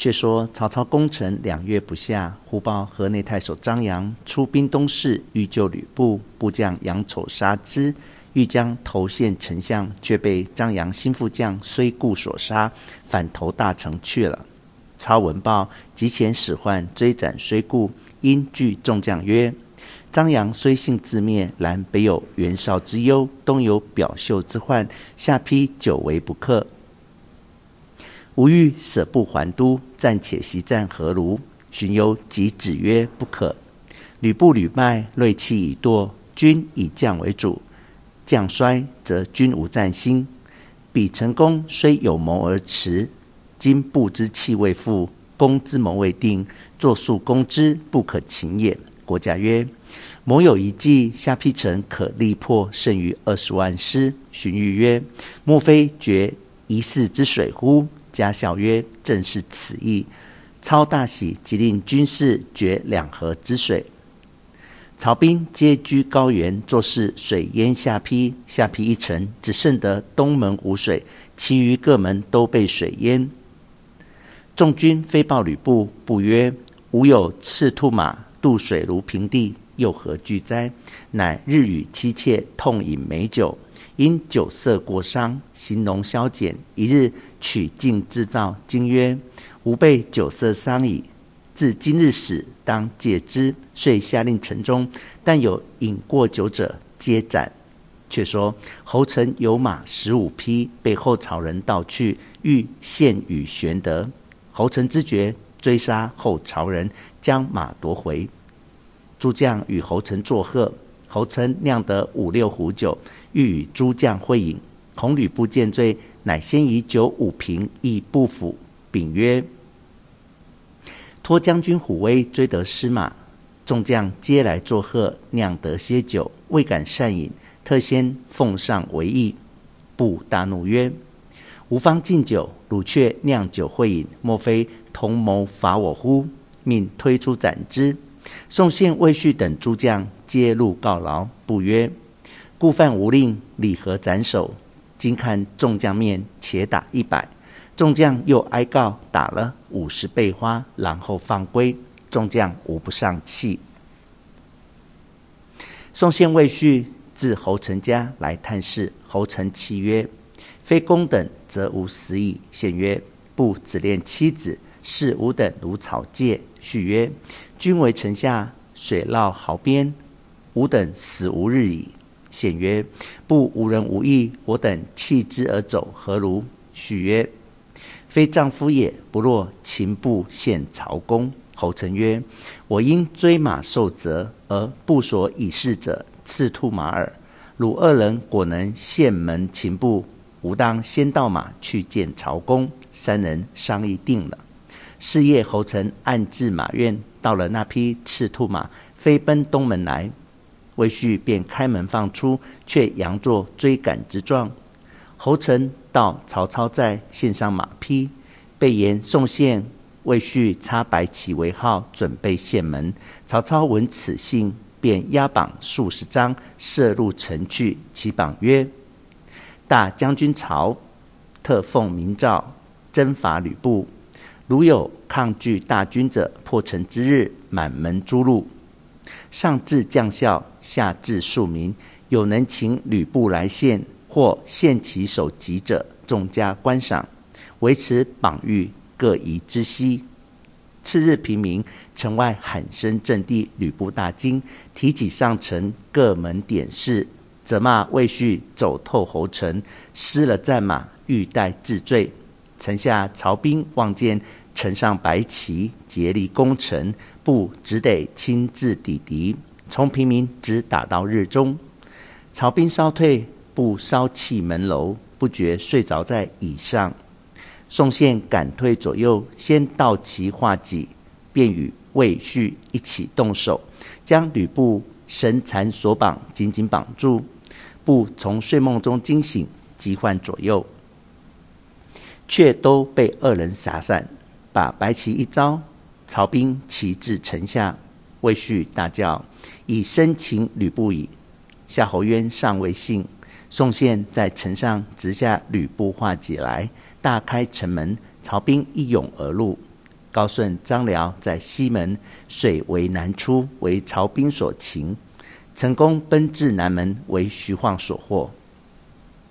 却说曹操攻城两月不下，忽报河内太守张杨出兵东市，欲救吕布，部将杨丑杀之，欲将投献丞相，却被张杨心腹将虽固所杀，反投大城去了。操闻报，急遣使唤追斩虽固，因惧众将曰：“张杨虽幸自灭，然北有袁绍之忧，东有表袖之患，下邳久为不克。吾欲舍部还都，暂且息战何如？”荀攸即止曰：“不可。吕布屡败，锐气已堕，军以将为主，将衰则军无战心。彼成功虽有谋而迟。”今不知气未复，攻之谋未定，作速攻之，不可擒也。国家曰：“某有一计，下邳城可力破，胜于二十万师。”荀彧曰：“莫非决一泗之水乎？”嘉笑曰：“正是此意。”操大喜，即令军士决两河之水。曹兵皆居高原，作势水淹下邳。下邳一城，只剩得东门无水，其余各门都被水淹。众军飞报吕布，布曰：“吾有赤兔马渡水如平地，又何惧哉？”乃日与妻妾痛饮美酒，因酒色过伤，形容消减。一日取镜自照，惊曰：“吾被酒色伤矣！自今日始，当戒之。”遂下令城中，但有饮过酒者，皆斩。却说侯成有马十五匹，被后曹人盗去，欲献与玄德。侯成知觉，追杀后曹人，将马夺回。诸将与侯成作贺，侯成酿得五六壶酒，欲与诸将会饮。恐吕布见醉，乃先以酒五瓶，亦不服，禀曰：“托将军虎威，追得失马。众将皆来作贺，酿得些酒，未敢擅饮，特先奉上为义。”布大怒曰：吾方敬酒，汝却酿酒会饮，莫非同谋伐我乎？命推出斩之。宋宪、魏续等诸将皆入告劳。不曰：“故犯无令，理何斩首？今看众将面，且打一百。”众将又哀告，打了五十倍花，然后放归。众将无不丧气。宋宪、魏续至侯成家来探视，侯成泣曰：非公等，则无死矣。宪曰：“不只恋妻子，视吾等如草芥。”续曰：“君为臣下，水涝壕边，吾等死无日矣。”显曰：“不无人无义，我等弃之而走，何如？”续曰：“非丈夫也，不若擒布献曹公。”侯成曰：“我因追马受责，而不所以事者，赤兔马耳。汝二人果能献门擒布。”吾当先盗马去见曹公，三人商议定了。是夜，侯成暗至马院，到了那匹赤兔马，飞奔东门来。魏续便开门放出，却佯作追赶之状。侯成到曹操寨，献上马匹，备言宋宪、魏续插白旗为号，准备献门。曹操闻此信，便押榜数十张，射入城去。其榜曰：大将军曹特奉明诏征伐吕布，如有抗拒大军者，破城之日，满门诛戮。上至将校，下至庶民，有能请吕布来献或献其首级者，重加观赏。维持榜諭，各宜知悉。次日平明，城外喊声震地，吕布大惊，提戟上城，各门点视。责骂魏续走透侯城，失了战马，欲待治罪。城下曹兵望见城上白旗，竭力攻城，不只得亲自抵敌，从平明直打到日中。曹兵稍退，不稍弃门楼，不觉睡着在椅上。宋宪赶退左右，先到其画戟，便与魏续一起动手，将吕布绳缠索绑，紧紧绑住。布从睡梦中惊醒，急唤左右，却都被二人杀散。把白旗一招，曹兵齐至城下。魏续大叫：“已生擒吕布矣！”夏侯渊尚未信。宋宪在城上直下吕布画戟来，大开城门，曹兵一拥而入。高顺、张辽在西门，水为南出，为曹兵所擒。成功奔至南门，为徐晃所获。